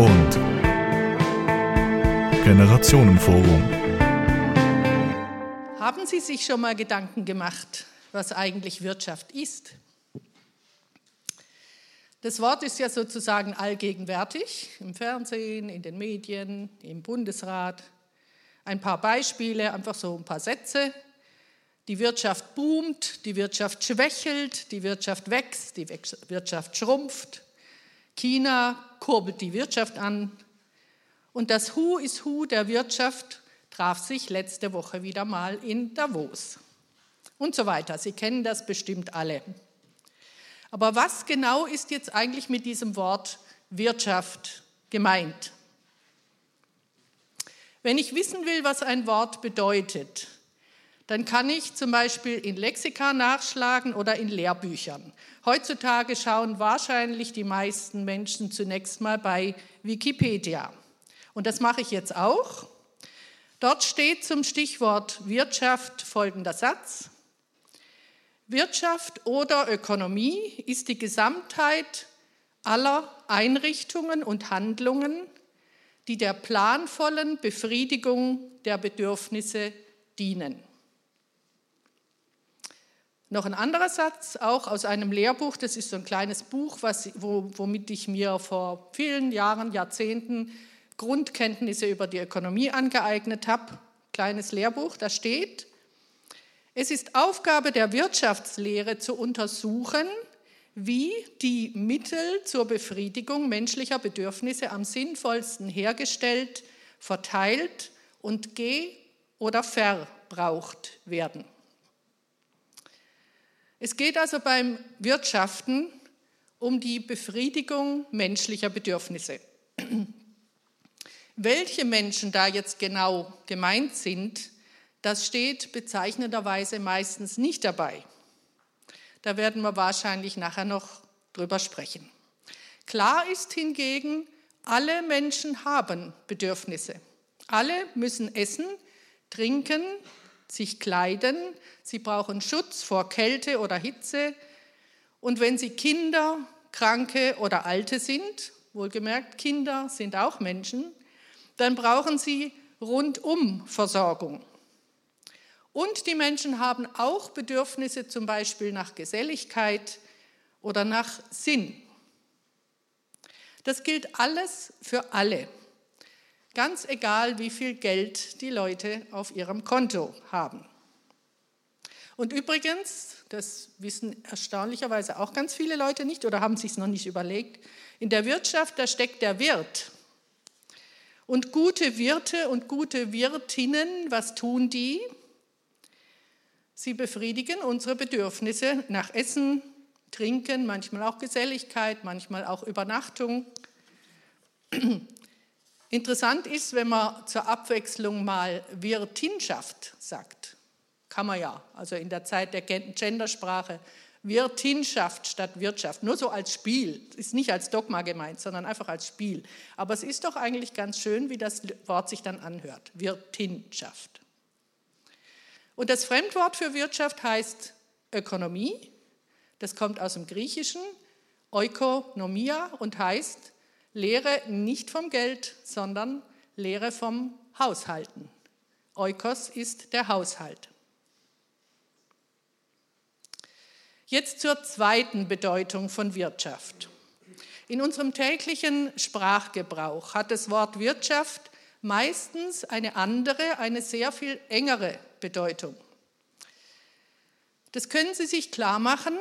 und Generationenforum. Haben Sie sich schon mal Gedanken gemacht, was eigentlich Wirtschaft ist? Das Wort ist ja sozusagen allgegenwärtig im Fernsehen, in den Medien, im Bundesrat. Ein paar Beispiele, einfach so ein paar Sätze. Die Wirtschaft boomt, die Wirtschaft schwächelt, die Wirtschaft wächst, die Wirtschaft schrumpft. China kurbelt die Wirtschaft an. Und das Who is Who der Wirtschaft traf sich letzte Woche wieder mal in Davos. Und so weiter. Sie kennen das bestimmt alle. Aber was genau ist jetzt eigentlich mit diesem Wort Wirtschaft gemeint? Wenn ich wissen will, was ein Wort bedeutet, dann kann ich zum Beispiel in Lexika nachschlagen oder in Lehrbüchern. Heutzutage schauen wahrscheinlich die meisten Menschen zunächst mal bei Wikipedia. Und das mache ich jetzt auch. Dort steht zum Stichwort Wirtschaft folgender Satz. Wirtschaft oder Ökonomie ist die Gesamtheit aller Einrichtungen und Handlungen, die der planvollen Befriedigung der Bedürfnisse dienen. Noch ein anderer Satz, auch aus einem Lehrbuch, das ist so ein kleines Buch, was, wo, womit ich mir vor vielen Jahren, Jahrzehnten Grundkenntnisse über die Ökonomie angeeignet habe. Kleines Lehrbuch, da steht, es ist Aufgabe der Wirtschaftslehre zu untersuchen, wie die Mittel zur Befriedigung menschlicher Bedürfnisse am sinnvollsten hergestellt, verteilt und ge- oder verbraucht werden. Es geht also beim Wirtschaften um die Befriedigung menschlicher Bedürfnisse. Welche Menschen da jetzt genau gemeint sind, das steht bezeichnenderweise meistens nicht dabei. Da werden wir wahrscheinlich nachher noch drüber sprechen. Klar ist hingegen, alle Menschen haben Bedürfnisse. Alle müssen essen, trinken, sich kleiden, sie brauchen Schutz vor Kälte oder Hitze und wenn sie Kinder, Kranke oder Alte sind, wohlgemerkt, Kinder sind auch Menschen, dann brauchen sie rundum Versorgung. Und die Menschen haben auch Bedürfnisse zum Beispiel nach Geselligkeit oder nach Sinn. Das gilt alles für alle. Ganz egal, wie viel Geld die Leute auf ihrem Konto haben. Und übrigens, das wissen erstaunlicherweise auch ganz viele Leute nicht oder haben sich es noch nicht überlegt, in der Wirtschaft, da steckt der Wirt. Und gute Wirte und gute Wirtinnen, was tun die? Sie befriedigen unsere Bedürfnisse nach Essen, Trinken, manchmal auch Geselligkeit, manchmal auch Übernachtung. Interessant ist, wenn man zur Abwechslung mal Wirtinschaft sagt. Kann man ja, also in der Zeit der Gendersprache. Wirtinschaft statt Wirtschaft, nur so als Spiel, ist nicht als Dogma gemeint, sondern einfach als Spiel. Aber es ist doch eigentlich ganz schön, wie das Wort sich dann anhört. Wirtinschaft. Und das Fremdwort für Wirtschaft heißt Ökonomie. Das kommt aus dem Griechischen, Oikonomia und heißt Lehre nicht vom Geld, sondern Lehre vom Haushalten. Oikos ist der Haushalt. Jetzt zur zweiten Bedeutung von Wirtschaft. In unserem täglichen Sprachgebrauch hat das Wort Wirtschaft meistens eine andere, eine sehr viel engere Bedeutung. Das können Sie sich klar machen,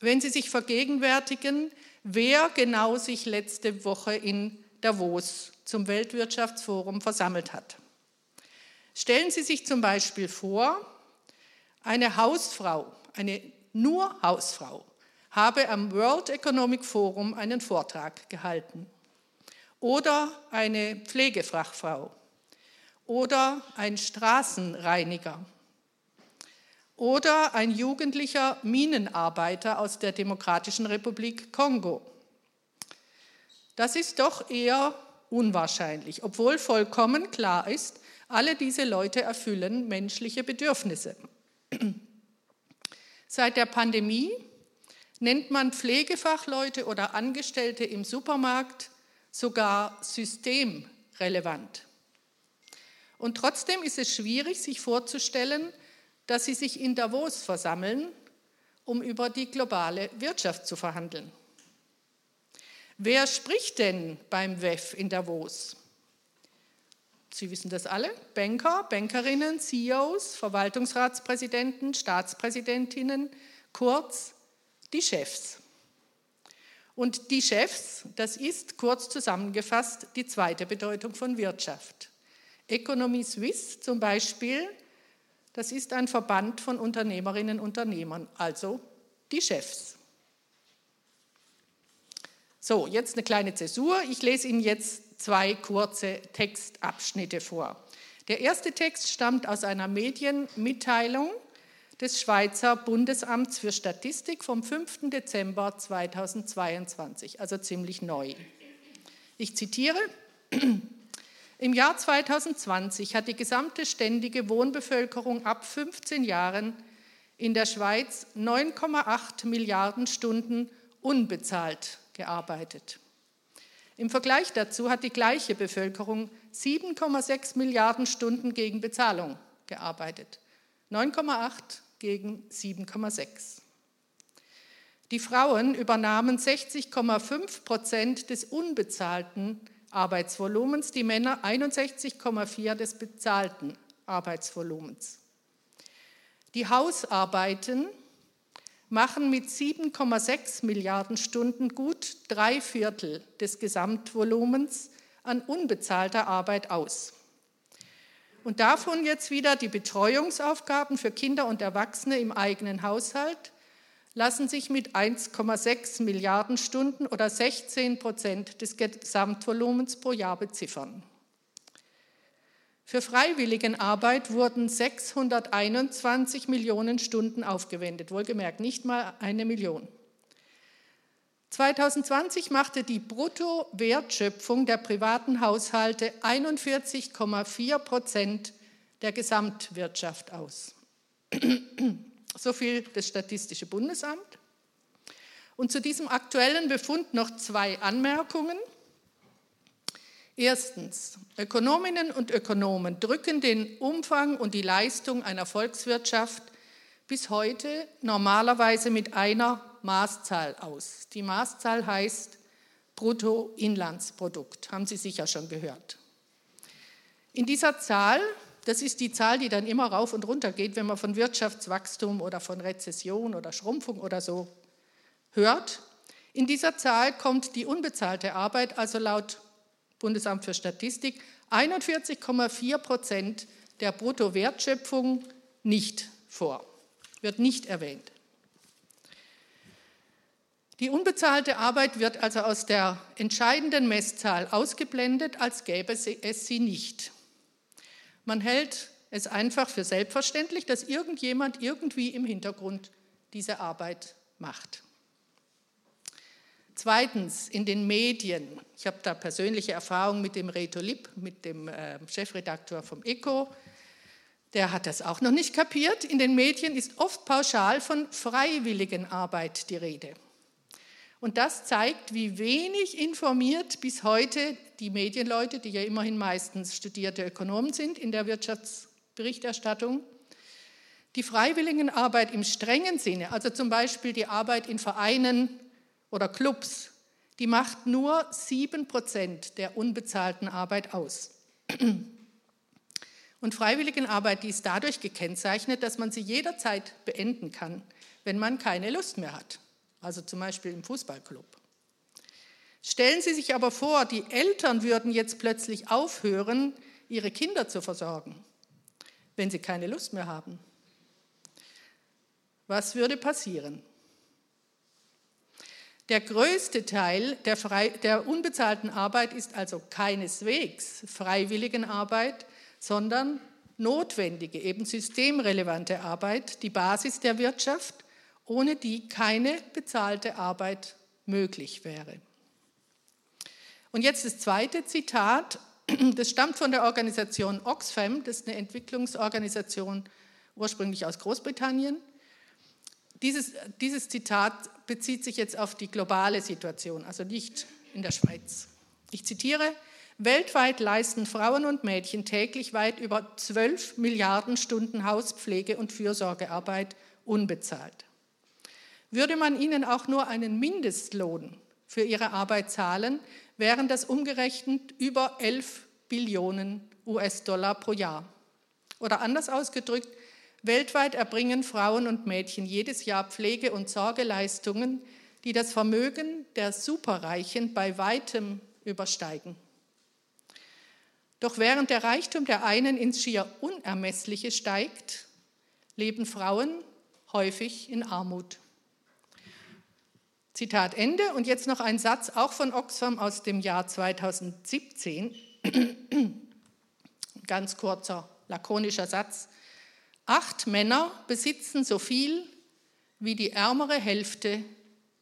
wenn Sie sich vergegenwärtigen, wer genau sich letzte Woche in Davos zum Weltwirtschaftsforum versammelt hat. Stellen Sie sich zum Beispiel vor, eine Hausfrau, eine nur Hausfrau, habe am World Economic Forum einen Vortrag gehalten. Oder eine Pflegefachfrau. Oder ein Straßenreiniger oder ein jugendlicher Minenarbeiter aus der Demokratischen Republik Kongo. Das ist doch eher unwahrscheinlich, obwohl vollkommen klar ist, alle diese Leute erfüllen menschliche Bedürfnisse. Seit der Pandemie nennt man Pflegefachleute oder Angestellte im Supermarkt sogar systemrelevant. Und trotzdem ist es schwierig, sich vorzustellen, dass sie sich in Davos versammeln, um über die globale Wirtschaft zu verhandeln. Wer spricht denn beim WEF in Davos? Sie wissen das alle, Banker, Bankerinnen, CEOs, Verwaltungsratspräsidenten, Staatspräsidentinnen, kurz die Chefs. Und die Chefs, das ist kurz zusammengefasst die zweite Bedeutung von Wirtschaft. Economie Suisse zum Beispiel, das ist ein Verband von Unternehmerinnen und Unternehmern, also die Chefs. So, jetzt eine kleine Zäsur. Ich lese Ihnen jetzt zwei kurze Textabschnitte vor. Der erste Text stammt aus einer Medienmitteilung des Schweizer Bundesamts für Statistik vom 5. Dezember 2022, also ziemlich neu. Ich zitiere, im Jahr 2020 hat die gesamte ständige Wohnbevölkerung ab 15 Jahren in der Schweiz 9,8 Milliarden Stunden unbezahlt gearbeitet. Im Vergleich dazu hat die gleiche Bevölkerung 7,6 Milliarden Stunden gegen Bezahlung gearbeitet. 9,8 gegen 7,6. Die Frauen übernahmen 60,5 Prozent des unbezahlten Arbeitsvolumens, die Männer 61,4 des bezahlten Arbeitsvolumens. Die Hausarbeiten machen mit 7,6 Milliarden Stunden gut drei Viertel des Gesamtvolumens an unbezahlter Arbeit aus. Und davon jetzt wieder die Betreuungsaufgaben für Kinder und Erwachsene im eigenen Haushalt lassen sich mit 1,6 Milliarden Stunden oder 16 Prozent des Gesamtvolumens pro Jahr beziffern. Für Freiwilligenarbeit wurden 621 Millionen Stunden aufgewendet, wohlgemerkt nicht mal eine Million. 2020 machte die Bruttowertschöpfung der privaten Haushalte 41,4 Prozent der Gesamtwirtschaft aus. So viel das Statistische Bundesamt. Und zu diesem aktuellen Befund noch zwei Anmerkungen. Erstens, Ökonominnen und Ökonomen drücken den Umfang und die Leistung einer Volkswirtschaft bis heute normalerweise mit einer Maßzahl aus. Die Maßzahl heißt Bruttoinlandsprodukt, haben Sie sicher schon gehört. In dieser Zahl, das ist die Zahl, die dann immer rauf und runter geht, wenn man von Wirtschaftswachstum oder von Rezession oder Schrumpfung oder so hört, in dieser Zahl kommt die unbezahlte Arbeit, also laut Bundesamt für Statistik, 41,4 Prozent der Bruttowertschöpfung nicht vor, wird nicht erwähnt. Die unbezahlte Arbeit wird also aus der entscheidenden Messzahl ausgeblendet, als gäbe es sie nicht. Man hält es einfach für selbstverständlich, dass irgendjemand irgendwie im Hintergrund diese Arbeit macht. Zweitens, in den Medien. Ich habe da persönliche Erfahrung mit dem Reto Lipp, mit dem äh, Chefredakteur vom ECO. Der hat das auch noch nicht kapiert. In den Medien ist oft pauschal von Freiwilligenarbeit die Rede. Und das zeigt, wie wenig informiert bis heute die Medienleute, die ja immerhin meistens studierte Ökonomen sind in der Wirtschaftsberichterstattung, die Freiwilligenarbeit im strengen Sinne, also zum Beispiel die Arbeit in Vereinen, oder Clubs, die macht nur 7% der unbezahlten Arbeit aus. Und Freiwilligenarbeit, die ist dadurch gekennzeichnet, dass man sie jederzeit beenden kann, wenn man keine Lust mehr hat. Also zum Beispiel im Fußballclub. Stellen Sie sich aber vor, die Eltern würden jetzt plötzlich aufhören, ihre Kinder zu versorgen, wenn sie keine Lust mehr haben. Was würde passieren? Der größte Teil der, frei, der unbezahlten Arbeit ist also keineswegs Freiwilligenarbeit, sondern notwendige, eben systemrelevante Arbeit, die Basis der Wirtschaft, ohne die keine bezahlte Arbeit möglich wäre. Und jetzt das zweite Zitat, das stammt von der Organisation Oxfam, das ist eine Entwicklungsorganisation ursprünglich aus Großbritannien. Dieses, dieses Zitat bezieht sich jetzt auf die globale Situation, also nicht in der Schweiz. Ich zitiere, weltweit leisten Frauen und Mädchen täglich weit über 12 Milliarden Stunden Hauspflege und Fürsorgearbeit unbezahlt. Würde man ihnen auch nur einen Mindestlohn für ihre Arbeit zahlen, wären das umgerechnet über 11 Billionen US-Dollar pro Jahr. Oder anders ausgedrückt, weltweit erbringen Frauen und Mädchen jedes Jahr Pflege- und Sorgeleistungen, die das Vermögen der Superreichen bei weitem übersteigen. Doch während der Reichtum der einen ins schier Unermessliche steigt, leben Frauen häufig in Armut. Zitat Ende. Und jetzt noch ein Satz auch von Oxfam aus dem Jahr 2017. Ganz kurzer, lakonischer Satz. Acht Männer besitzen so viel wie die ärmere Hälfte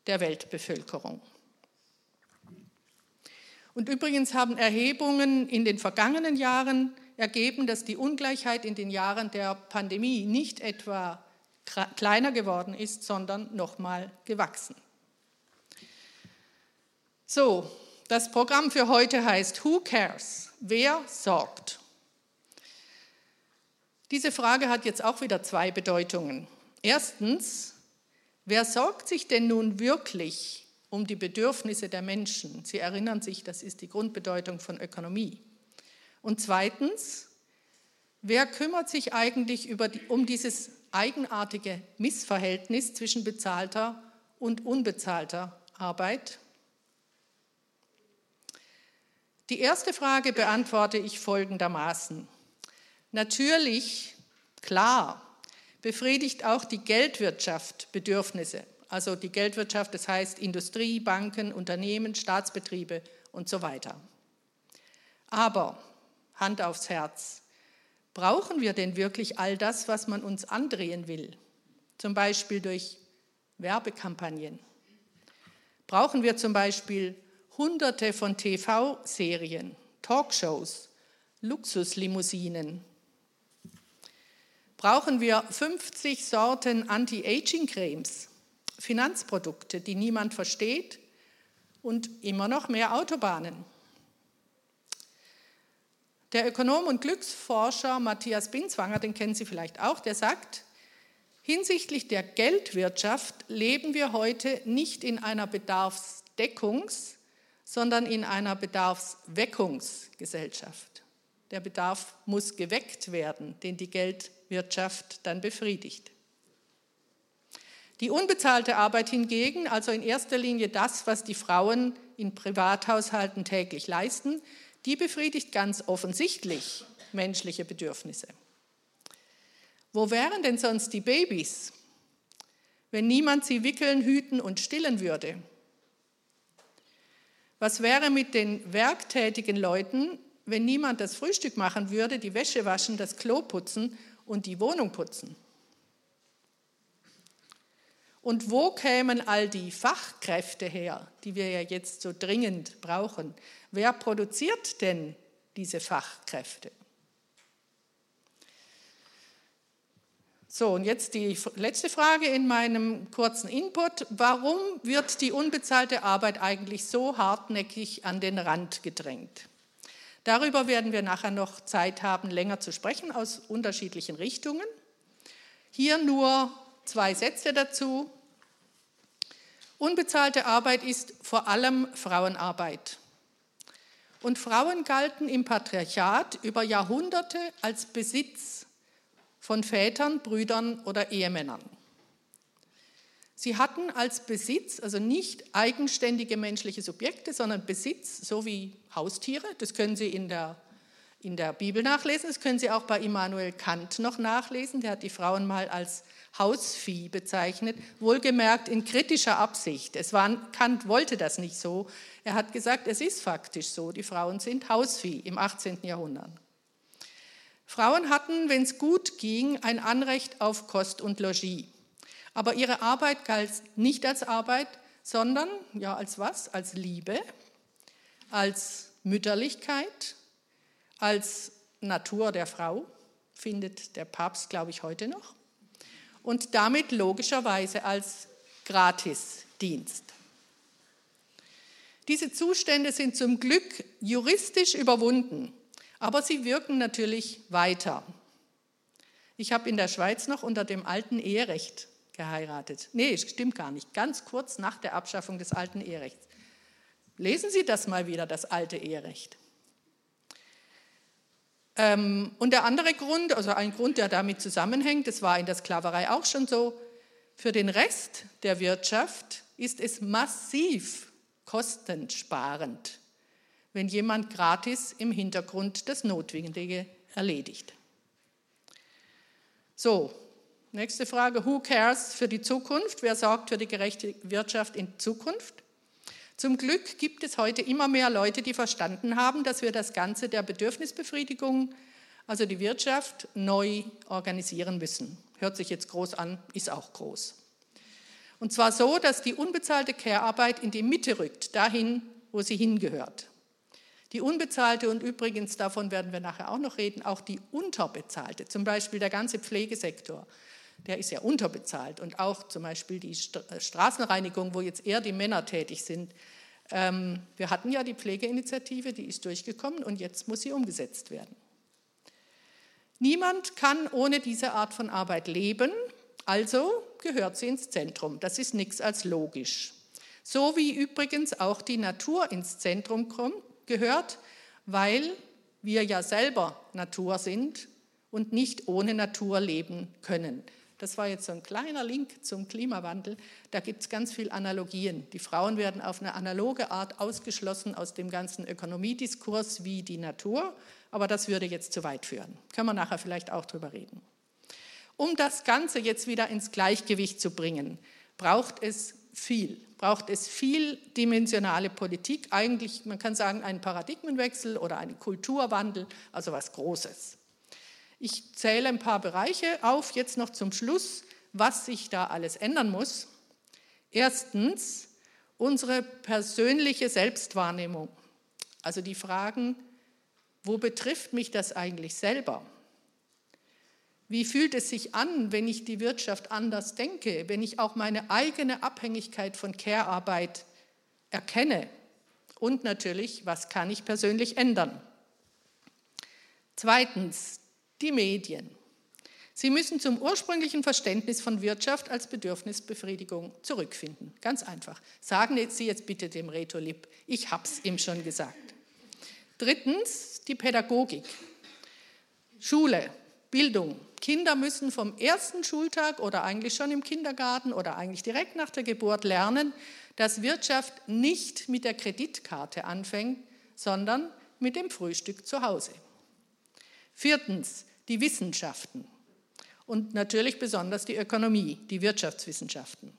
der Weltbevölkerung. Und übrigens haben Erhebungen in den vergangenen Jahren ergeben, dass die Ungleichheit in den Jahren der Pandemie nicht etwa kleiner geworden ist, sondern nochmal gewachsen. So, das Programm für heute heißt Who Cares? Wer sorgt? Diese Frage hat jetzt auch wieder zwei Bedeutungen. Erstens, wer sorgt sich denn nun wirklich um die Bedürfnisse der Menschen? Sie erinnern sich, das ist die Grundbedeutung von Ökonomie. Und zweitens, wer kümmert sich eigentlich die, um dieses eigenartige Missverhältnis zwischen bezahlter und unbezahlter Arbeit? Die erste Frage beantworte ich folgendermaßen. Natürlich, klar, befriedigt auch die Geldwirtschaft Bedürfnisse. Also die Geldwirtschaft, das heißt Industrie, Banken, Unternehmen, Staatsbetriebe und so weiter. Aber, Hand aufs Herz, brauchen wir denn wirklich all das, was man uns andrehen will? Zum Beispiel durch Werbekampagnen. Brauchen wir zum Beispiel hunderte von TV-Serien, Talkshows, Luxuslimousinen, brauchen wir 50 Sorten Anti-Aging-Cremes, Finanzprodukte, die niemand versteht und immer noch mehr Autobahnen. Der Ökonom und Glücksforscher Matthias Binswanger, den kennen Sie vielleicht auch, der sagt, hinsichtlich der Geldwirtschaft leben wir heute nicht in einer Bedarfsdeckungs-, sondern in einer Bedarfsweckungsgesellschaft. Der Bedarf muss geweckt werden, den die Geldwirtschaft Wirtschaft dann befriedigt. Die unbezahlte Arbeit hingegen, also in erster Linie das, was die Frauen in Privathaushalten täglich leisten, die befriedigt ganz offensichtlich menschliche Bedürfnisse. Wo wären denn sonst die Babys, wenn niemand sie wickeln, hüten und stillen würde? Was wäre mit den werktätigen Leuten, wenn niemand das Frühstück machen würde, die Wäsche waschen, das Klo putzen und die Wohnung putzen. Und wo kämen all die Fachkräfte her, die wir ja jetzt so dringend brauchen? Wer produziert denn diese Fachkräfte? So, und jetzt die letzte Frage in meinem kurzen Input. Warum wird die unbezahlte Arbeit eigentlich so hartnäckig an den Rand gedrängt? Darüber werden wir nachher noch Zeit haben, länger zu sprechen aus unterschiedlichen Richtungen. Hier nur zwei Sätze dazu. Unbezahlte Arbeit ist vor allem Frauenarbeit. Und Frauen galten im Patriarchat über Jahrhunderte als Besitz von Vätern, Brüdern oder Ehemännern. Sie hatten als Besitz, also nicht eigenständige menschliche Subjekte, sondern Besitz, so wie Haustiere. Das können Sie in der, in der Bibel nachlesen. Das können Sie auch bei Immanuel Kant noch nachlesen. Der hat die Frauen mal als Hausvieh bezeichnet, wohlgemerkt in kritischer Absicht. Es war, Kant wollte das nicht so. Er hat gesagt, es ist faktisch so, die Frauen sind Hausvieh im 18. Jahrhundert. Frauen hatten, wenn es gut ging, ein Anrecht auf Kost und Logis. Aber ihre Arbeit galt nicht als Arbeit, sondern ja als was? Als Liebe, als Mütterlichkeit, als Natur der Frau, findet der Papst, glaube ich, heute noch. Und damit logischerweise als Gratisdienst. Diese Zustände sind zum Glück juristisch überwunden, aber sie wirken natürlich weiter. Ich habe in der Schweiz noch unter dem alten Eherecht geheiratet. Nee, stimmt gar nicht. Ganz kurz nach der Abschaffung des alten Eherechts. Lesen Sie das mal wieder, das alte Eherecht. Ähm, und der andere Grund, also ein Grund, der damit zusammenhängt, das war in der Sklaverei auch schon so, für den Rest der Wirtschaft ist es massiv kostensparend, wenn jemand gratis im Hintergrund das Notwendige erledigt. So, nächste Frage. Who cares für die Zukunft? Wer sorgt für die gerechte Wirtschaft in Zukunft? Zum Glück gibt es heute immer mehr Leute, die verstanden haben, dass wir das Ganze der Bedürfnisbefriedigung, also die Wirtschaft, neu organisieren müssen. Hört sich jetzt groß an, ist auch groß. Und zwar so, dass die unbezahlte Care-Arbeit in die Mitte rückt, dahin, wo sie hingehört. Die unbezahlte und übrigens, davon werden wir nachher auch noch reden, auch die unterbezahlte, zum Beispiel der ganze Pflegesektor, der ist ja unterbezahlt und auch zum Beispiel die äh, Straßenreinigung, wo jetzt eher die Männer tätig sind. Ähm, wir hatten ja die Pflegeinitiative, die ist durchgekommen und jetzt muss sie umgesetzt werden. Niemand kann ohne diese Art von Arbeit leben, also gehört sie ins Zentrum. Das ist nichts als logisch. So wie übrigens auch die Natur ins Zentrum gehört, weil wir ja selber Natur sind und nicht ohne Natur leben können. Das war jetzt so ein kleiner Link zum Klimawandel. Da gibt es ganz viele Analogien. Die Frauen werden auf eine analoge Art ausgeschlossen aus dem ganzen Ökonomiediskurs wie die Natur, aber das würde jetzt zu weit führen. Können wir nachher vielleicht auch drüber reden. Um das Ganze jetzt wieder ins Gleichgewicht zu bringen, braucht es viel, braucht es vieldimensionale Politik, eigentlich, man kann sagen, einen Paradigmenwechsel oder einen Kulturwandel, also was Großes. Ich zähle ein paar Bereiche auf, jetzt noch zum Schluss, was sich da alles ändern muss. Erstens unsere persönliche Selbstwahrnehmung, also die Fragen, wo betrifft mich das eigentlich selber? Wie fühlt es sich an, wenn ich die Wirtschaft anders denke, wenn ich auch meine eigene Abhängigkeit von Care-Arbeit erkenne? Und natürlich, was kann ich persönlich ändern? Zweitens, die Medien. Sie müssen zum ursprünglichen Verständnis von Wirtschaft als Bedürfnisbefriedigung zurückfinden. Ganz einfach. Sagen Sie jetzt bitte dem Reto Lipp, ich habe es ihm schon gesagt. Drittens, die Pädagogik. Schule, Bildung. Kinder müssen vom ersten Schultag oder eigentlich schon im Kindergarten oder eigentlich direkt nach der Geburt lernen, dass Wirtschaft nicht mit der Kreditkarte anfängt, sondern mit dem Frühstück zu Hause. Viertens, die Wissenschaften und natürlich besonders die Ökonomie, die Wirtschaftswissenschaften.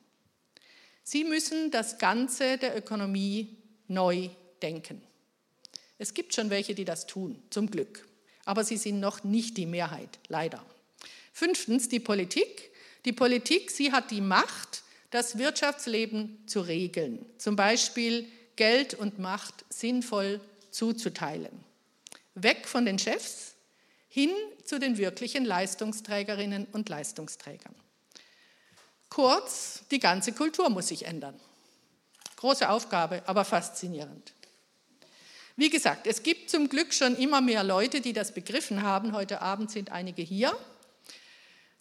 Sie müssen das Ganze der Ökonomie neu denken. Es gibt schon welche, die das tun, zum Glück, aber sie sind noch nicht die Mehrheit, leider. Fünftens die Politik. Die Politik, sie hat die Macht, das Wirtschaftsleben zu regeln, zum Beispiel Geld und Macht sinnvoll zuzuteilen. Weg von den Chefs, hin zu den wirklichen Leistungsträgerinnen und Leistungsträgern. Kurz, die ganze Kultur muss sich ändern. Große Aufgabe, aber faszinierend. Wie gesagt, es gibt zum Glück schon immer mehr Leute, die das begriffen haben. Heute Abend sind einige hier.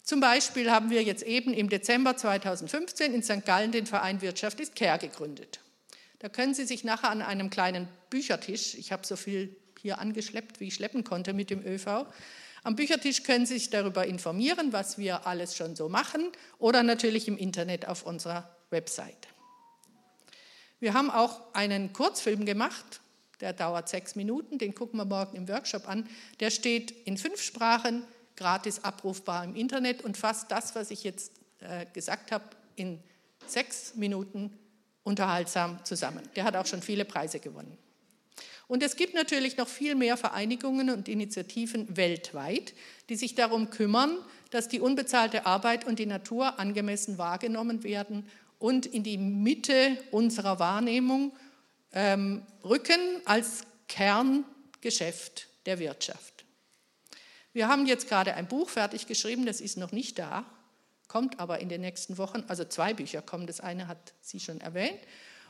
Zum Beispiel haben wir jetzt eben im Dezember 2015 in St. Gallen den Verein Wirtschaft ist Care gegründet. Da können Sie sich nachher an einem kleinen Büchertisch, ich habe so viel hier angeschleppt, wie ich schleppen konnte mit dem ÖV. Am Büchertisch können Sie sich darüber informieren, was wir alles schon so machen oder natürlich im Internet auf unserer Website. Wir haben auch einen Kurzfilm gemacht, der dauert sechs Minuten, den gucken wir morgen im Workshop an. Der steht in fünf Sprachen, gratis abrufbar im Internet und fasst das, was ich jetzt äh, gesagt habe, in sechs Minuten unterhaltsam zusammen. Der hat auch schon viele Preise gewonnen. Und es gibt natürlich noch viel mehr Vereinigungen und Initiativen weltweit, die sich darum kümmern, dass die unbezahlte Arbeit und die Natur angemessen wahrgenommen werden und in die Mitte unserer Wahrnehmung ähm, rücken als Kerngeschäft der Wirtschaft. Wir haben jetzt gerade ein Buch fertig geschrieben, das ist noch nicht da, kommt aber in den nächsten Wochen, also zwei Bücher kommen, das eine hat sie schon erwähnt.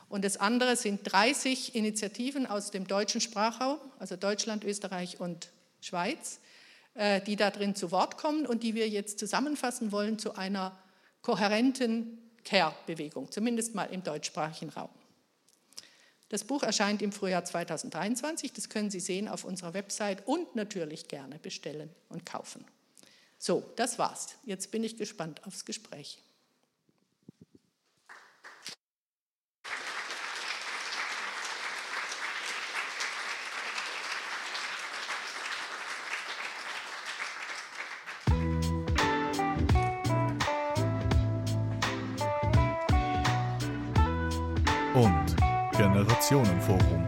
Und das andere sind 30 Initiativen aus dem deutschen Sprachraum, also Deutschland, Österreich und Schweiz, äh, die da drin zu Wort kommen und die wir jetzt zusammenfassen wollen zu einer kohärenten Care-Bewegung, zumindest mal im deutschsprachigen Raum. Das Buch erscheint im Frühjahr 2023. Das können Sie sehen auf unserer Website und natürlich gerne bestellen und kaufen. So, das war's. Jetzt bin ich gespannt aufs Gespräch. Generationenforum.